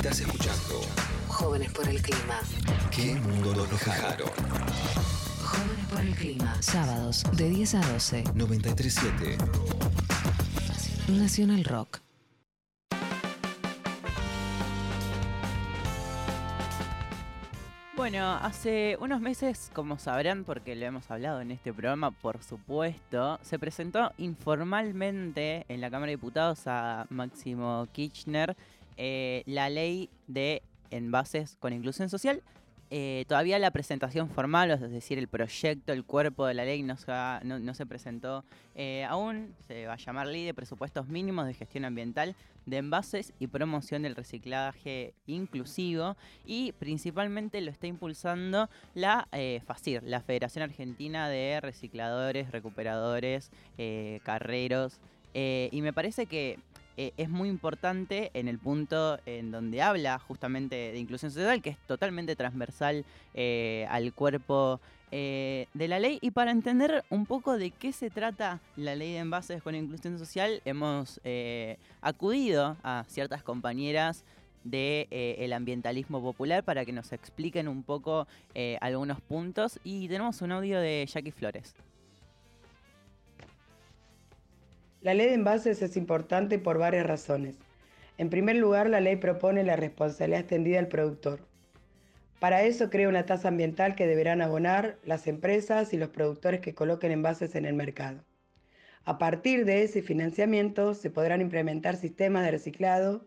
Estás escuchando Jóvenes por el clima. ¿Qué mundo nos dejaron? Jóvenes por el clima. Sábados de 10 a 12. 937 Nacional Rock. Bueno, hace unos meses, como sabrán, porque lo hemos hablado en este programa, por supuesto, se presentó informalmente en la Cámara de Diputados a Máximo Kirchner eh, la ley de envases con inclusión social. Eh, todavía la presentación formal, es decir, el proyecto, el cuerpo de la ley no se, presentó eh, aún. Se va a llamar Ley de Presupuestos Mínimos de Gestión Ambiental de Envases y Promoción del Reciclaje Inclusivo. Y principalmente lo está impulsando la FACIR, la Federación Argentina de Recicladores, Recuperadores, Carreros. Y me parece que eh, es muy importante en el punto en donde habla justamente de inclusión social, que es totalmente transversal eh, al cuerpo eh, de la ley. Y para entender un poco de qué se trata la ley de envases con inclusión social, hemos eh, acudido a ciertas compañeras del ambientalismo popular para que nos expliquen un poco eh, algunos puntos. Y tenemos un audio de Jackie Flores. La ley de envases es importante por varias razones. En primer lugar, la ley propone la responsabilidad extendida al productor. Para eso crea una tasa ambiental que deberán abonar las empresas y los productores que coloquen envases en el mercado. A partir de ese financiamiento se podrán implementar sistemas de reciclado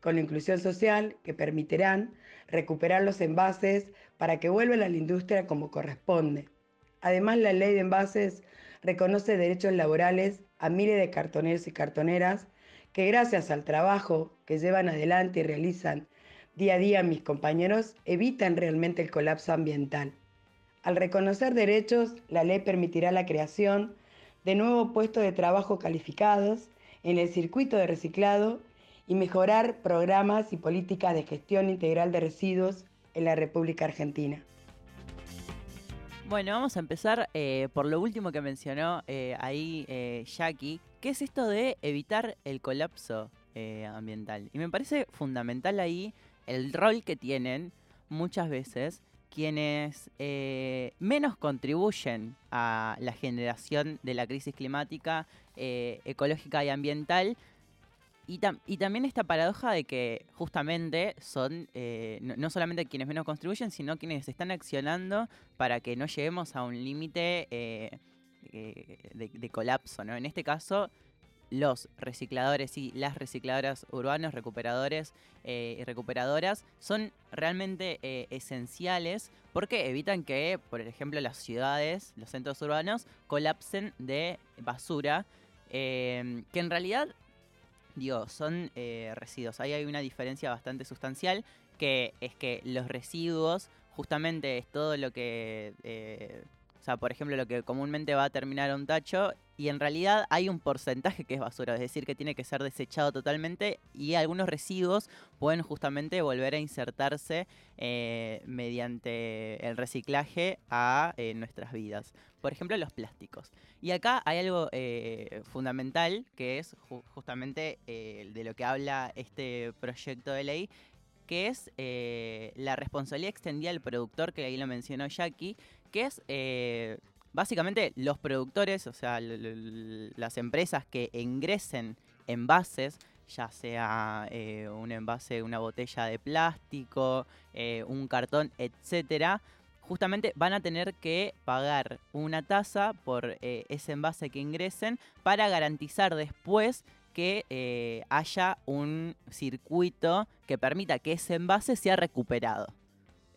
con la inclusión social que permitirán recuperar los envases para que vuelvan a la industria como corresponde. Además, la ley de envases reconoce derechos laborales a miles de cartoneros y cartoneras que gracias al trabajo que llevan adelante y realizan día a día mis compañeros evitan realmente el colapso ambiental. Al reconocer derechos, la ley permitirá la creación de nuevos puestos de trabajo calificados en el circuito de reciclado y mejorar programas y políticas de gestión integral de residuos en la República Argentina. Bueno, vamos a empezar eh, por lo último que mencionó eh, ahí eh, Jackie. ¿Qué es esto de evitar el colapso eh, ambiental? Y me parece fundamental ahí el rol que tienen muchas veces quienes eh, menos contribuyen a la generación de la crisis climática, ecológica y ambiental. Y, tam- y también esta paradoja de que justamente son eh, no, solamente quienes menos contribuyen, sino quienes están accionando para que no lleguemos a un límite eh, eh, de, de colapso. ¿no? En este caso, los recicladores y las recicladoras urbanos, recuperadores eh, y recuperadoras, son realmente eh, esenciales porque evitan que, por ejemplo, las ciudades, los centros urbanos, colapsen de basura, eh, que en realidad digo, son eh, residuos. Ahí hay una diferencia bastante sustancial, que es que los residuos justamente es todo lo que, eh, o sea, por ejemplo, lo que comúnmente va a terminar un tacho, y en realidad hay un porcentaje que es basura, es decir, que tiene que ser desechado totalmente, y algunos residuos pueden justamente volver a insertarse eh, mediante el reciclaje a eh, nuestras vidas. Por ejemplo, los plásticos. Y acá hay algo eh, fundamental que es ju- justamente de lo que habla este proyecto de ley, que es la responsabilidad extendida del productor, que ahí lo mencionó Jackie, que es básicamente los productores, o sea, las empresas que ingresen envases, ya sea eh, un envase, una botella de plástico, eh, un cartón, etcétera, justamente van a tener que pagar una tasa por eh, ese envase que ingresen para garantizar después que haya un circuito que permita que ese envase sea recuperado.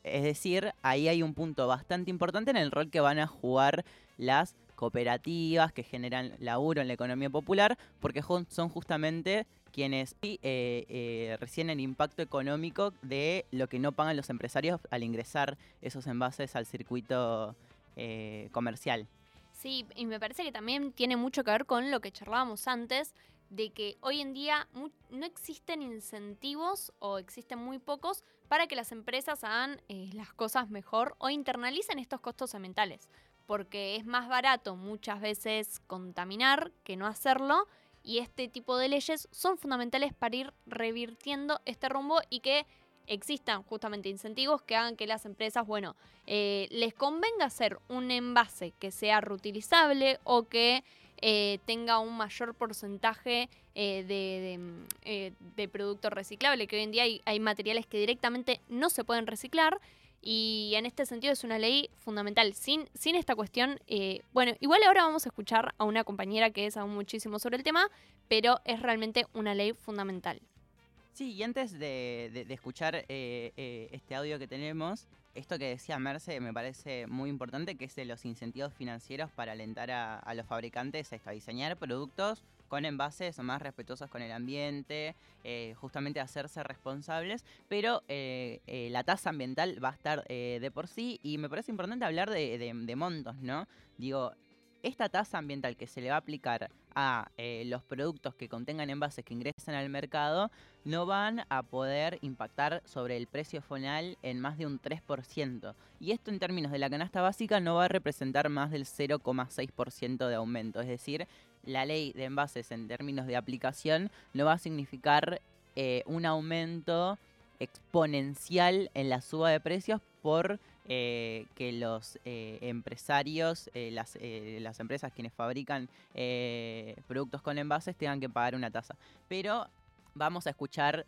Es decir, ahí hay un punto bastante importante en el rol que van a jugar las cooperativas que generan laburo en la economía popular, porque son justamente quienes eh, eh, reciben el impacto económico de lo que no pagan los empresarios al ingresar esos envases al circuito eh, comercial. Sí, y me parece que también tiene mucho que ver con lo que charlábamos antes, de que hoy en día no existen incentivos o existen muy pocos para que las empresas hagan eh, las cosas mejor o internalicen estos costos ambientales, porque es más barato muchas veces contaminar que no hacerlo y este tipo de leyes son fundamentales para ir revirtiendo este rumbo y que existan justamente incentivos que hagan que las empresas, bueno, eh, les convenga hacer un envase que sea reutilizable o que eh, tenga un mayor porcentaje eh, de, mm, eh, de producto reciclable, que hoy en día hay, materiales que directamente no se pueden reciclar. Y en este sentido es una ley fundamental. Sin, sin esta cuestión, bueno, igual ahora vamos a escuchar a una compañera que es aún muchísimo sobre el tema, pero es realmente una ley fundamental. Sí, y antes de, escuchar este audio que tenemos, esto que decía Merce me parece muy importante, que es de los incentivos financieros para alentar a, los fabricantes a, a diseñar productos con envases más respetuosos con el ambiente, eh, justamente hacerse responsables, pero eh, eh, la tasa ambiental va a estar de por sí y me parece importante hablar de- de montos, ¿no? Digo, esta tasa ambiental que se le va a aplicar a eh, los productos que contengan envases que ingresen al mercado no van a poder impactar sobre el precio final en más de un 3%. Y esto en términos de la canasta básica no va a representar más del 0,6% de aumento. Es decir, la ley de envases en términos de aplicación no va a significar eh, un aumento exponencial en la suba de precios por eh, que los eh, empresarios, eh, las, las empresas quienes fabrican productos con envases tengan que pagar una tasa. Pero vamos a escuchar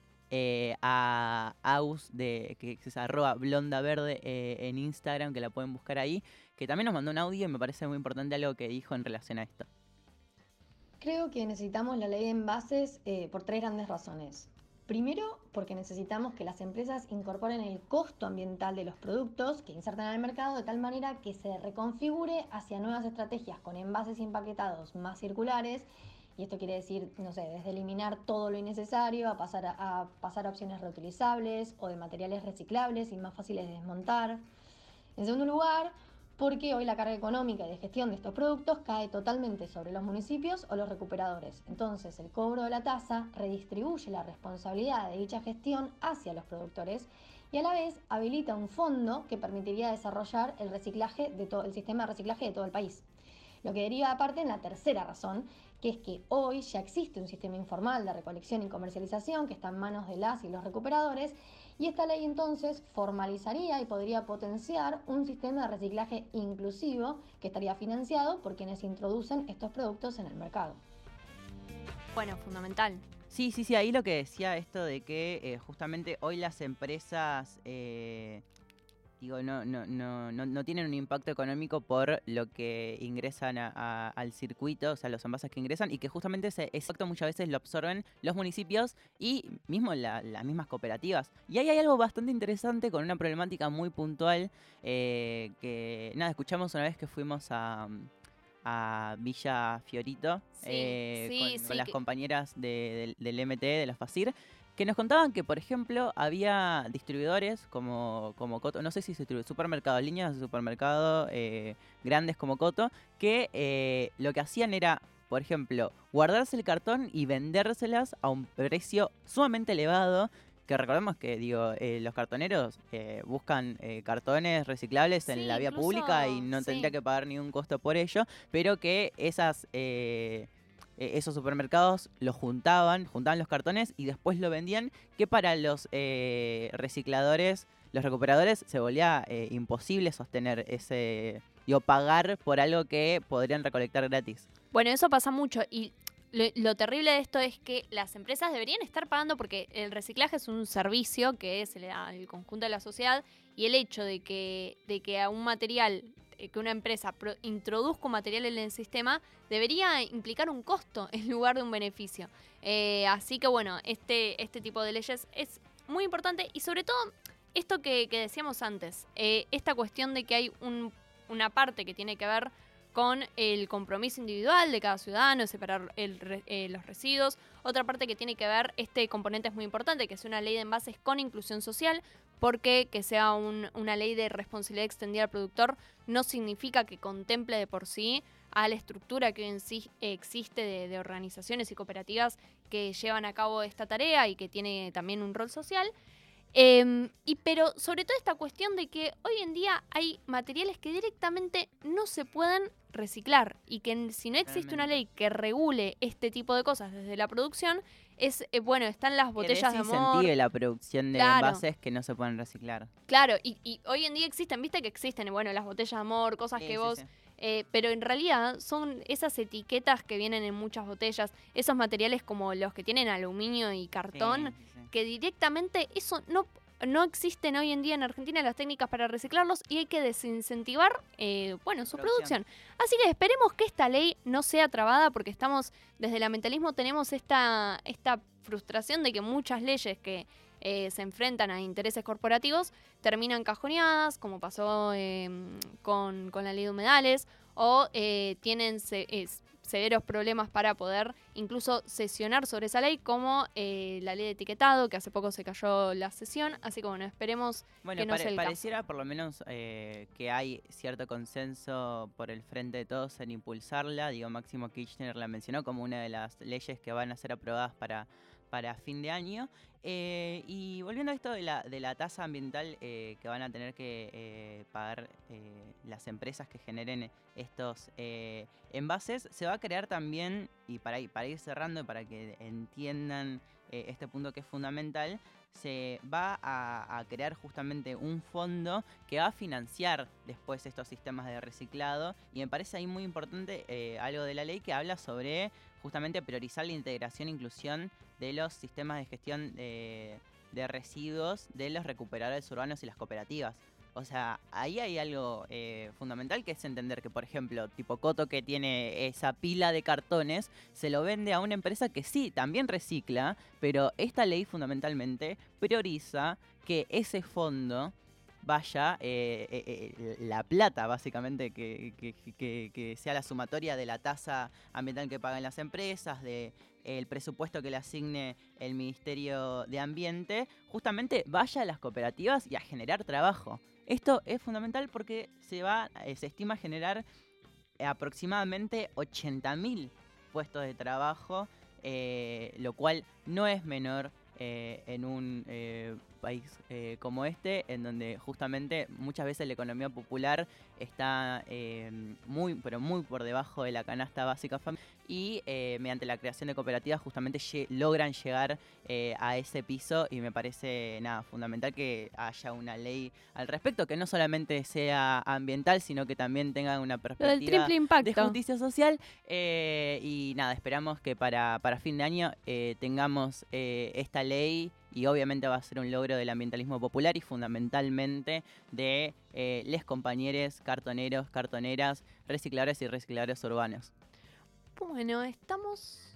a Aus, de, que es arroba blonda verde en Instagram, que la pueden buscar ahí, que también nos mandó un audio y me parece muy importante algo que dijo en relación a esto. Creo que necesitamos la ley de envases por tres grandes razones. Primero, porque necesitamos que las empresas incorporen el costo ambiental de los productos que insertan al mercado de tal manera que se reconfigure hacia nuevas estrategias con envases empaquetados más circulares. Y esto quiere decir, no sé, desde eliminar todo lo innecesario a pasar a, a pasar a opciones reutilizables o de materiales reciclables y más fáciles de desmontar. En segundo lugar, porque hoy la carga económica y de gestión de estos productos cae totalmente sobre los municipios o los recuperadores. Entonces, el cobro de la tasa redistribuye la responsabilidad de dicha gestión hacia los productores y a la vez habilita un fondo que permitiría desarrollar el reciclaje de todo el sistema de reciclaje de todo el país. Lo que deriva aparte en la tercera razón, que es que hoy ya existe un sistema informal de recolección y comercialización que está en manos de las y los recuperadores y esta ley entonces formalizaría y podría potenciar un sistema de reciclaje inclusivo que estaría financiado por quienes introducen estos productos en el mercado. Bueno, fundamental. Sí, sí, sí, ahí lo que decía esto de que eh, justamente hoy las empresas, eh, digo, no, no, no, no, no tienen un impacto económico por lo que ingresan a- a- al circuito, o sea, los envases que ingresan, y que justamente ese ese impacto muchas veces lo absorben los municipios y mismo la- las mismas cooperativas. Y ahí hay algo bastante interesante con una problemática muy puntual eh, que, nada, escuchamos una vez que fuimos a... a Villa Fiorito Sí, eh, sí, con, sí, con las que- compañeras de- del, del MT, de la FACIR, que nos contaban que, por ejemplo, había distribuidores como, como Coto, no sé si se distribuye, supermercados, líneas de supermercado eh, grandes como Coto, que eh, lo que hacían era, por ejemplo, guardarse el cartón y vendérselas a un precio sumamente elevado. Que recordemos que digo eh, los cartoneros eh, buscan cartones reciclables en la vía incluso- pública y no sí. tendría que pagar ningún costo por ello, pero que esas eh, esos supermercados lo juntaban, juntaban los cartones y después lo vendían, que para los eh, recicladores, los recuperadores, se volvía eh, imposible sostener ese, digo, pagar por algo que podrían recolectar gratis. Bueno, eso pasa mucho y lo, terrible de esto es que las empresas deberían estar pagando porque el reciclaje es un servicio que se le da al conjunto de la sociedad y el hecho de que, de que a un material, que una empresa introduzca un material en el sistema, debería implicar un costo en lugar de un beneficio. Eh, así que bueno, este, este tipo de leyes es muy importante y sobre todo esto que, que decíamos antes, eh, esta cuestión de que hay un- una parte que tiene que ver con el compromiso individual de cada ciudadano, de separar eh, los residuos. Otra parte que tiene que ver, este componente es muy importante, que es una ley de envases con inclusión social, porque que sea un- una ley de responsabilidad extendida al productor no significa que contemple de por sí a la estructura que en sí existe de, organizaciones y cooperativas que llevan a cabo esta tarea y que tiene también un rol social. Em, pero sobre todo esta cuestión de que hoy en día hay materiales que directamente no se pueden reciclar y que si no existe una ley que regule este tipo de cosas desde la producción, es eh, bueno, están las botellas de amor. la producción de Claro. envases que no se pueden reciclar. Claro, y, y hoy en día existen, viste que existen, bueno, las botellas de amor, cosas Sí, que sí, vos sí. eh, pero en realidad son esas etiquetas que vienen en muchas botellas, esos materiales como los que tienen aluminio y cartón, que directamente eso no, no existen hoy en día en Argentina las técnicas para reciclarlos y hay que desincentivar, eh, bueno, su Producción. producción. Así que esperemos que esta ley no sea trabada porque estamos, desde el ambientalismo tenemos esta, esta frustración de que muchas leyes que eh, se enfrentan a intereses corporativos terminan cajoneadas, como pasó eh, con, con la ley de humedales, o eh, tienen se- severos problemas para poder incluso sesionar sobre esa ley, como eh, la ley de etiquetado, que hace poco se cayó la sesión. Así que bueno, esperemos Bueno, que no pare- sea el caso. pareciera por lo menos eh, que hay cierto consenso por el frente de todos en impulsarla. Digo, Máximo Kirchner la mencionó como una de las leyes que van a ser aprobadas para, para fin de año. Eh, y volviendo a esto de la, de la tasa ambiental eh, que van a tener que eh, pagar las empresas que generen estos envases, se va a crear también, y para, para ir cerrando y para que entiendan este punto que es fundamental, se va a, a crear justamente un fondo que va a financiar después estos sistemas de reciclado y me parece ahí muy importante algo de la ley que habla sobre justamente priorizar la integración e inclusión de los sistemas de gestión de, residuos de los recuperadores urbanos y las cooperativas. O sea, ahí hay algo eh, fundamental que es entender que, por ejemplo, tipo Coto que tiene esa pila de cartones, se lo vende a una empresa que sí, también recicla, pero esta ley fundamentalmente prioriza que ese fondo vaya, eh, eh, eh, la plata básicamente, que, sea la sumatoria de la tasa ambiental que pagan las empresas, de el presupuesto que le asigne el Ministerio de Ambiente, justamente vaya a las cooperativas y a generar trabajo. Esto es fundamental porque se va, se estima generar aproximadamente 80.000 puestos de trabajo, lo cual no es menor en un país eh, como este, en donde justamente muchas veces la economía popular está eh, muy, pero muy por debajo de la canasta básica y eh, mediante la creación de cooperativas justamente logran llegar a ese piso y me parece nada fundamental que haya una ley al respecto que no solamente sea ambiental sino que también tenga una del perspectiva de justicia social. y nada, esperamos que para, para fin de año tengamos esta ley y obviamente va a ser un logro del ambientalismo popular y fundamentalmente de eh, les compañeros, cartoneros, cartoneras, recicladores y recicladores urbanos. Bueno, estamos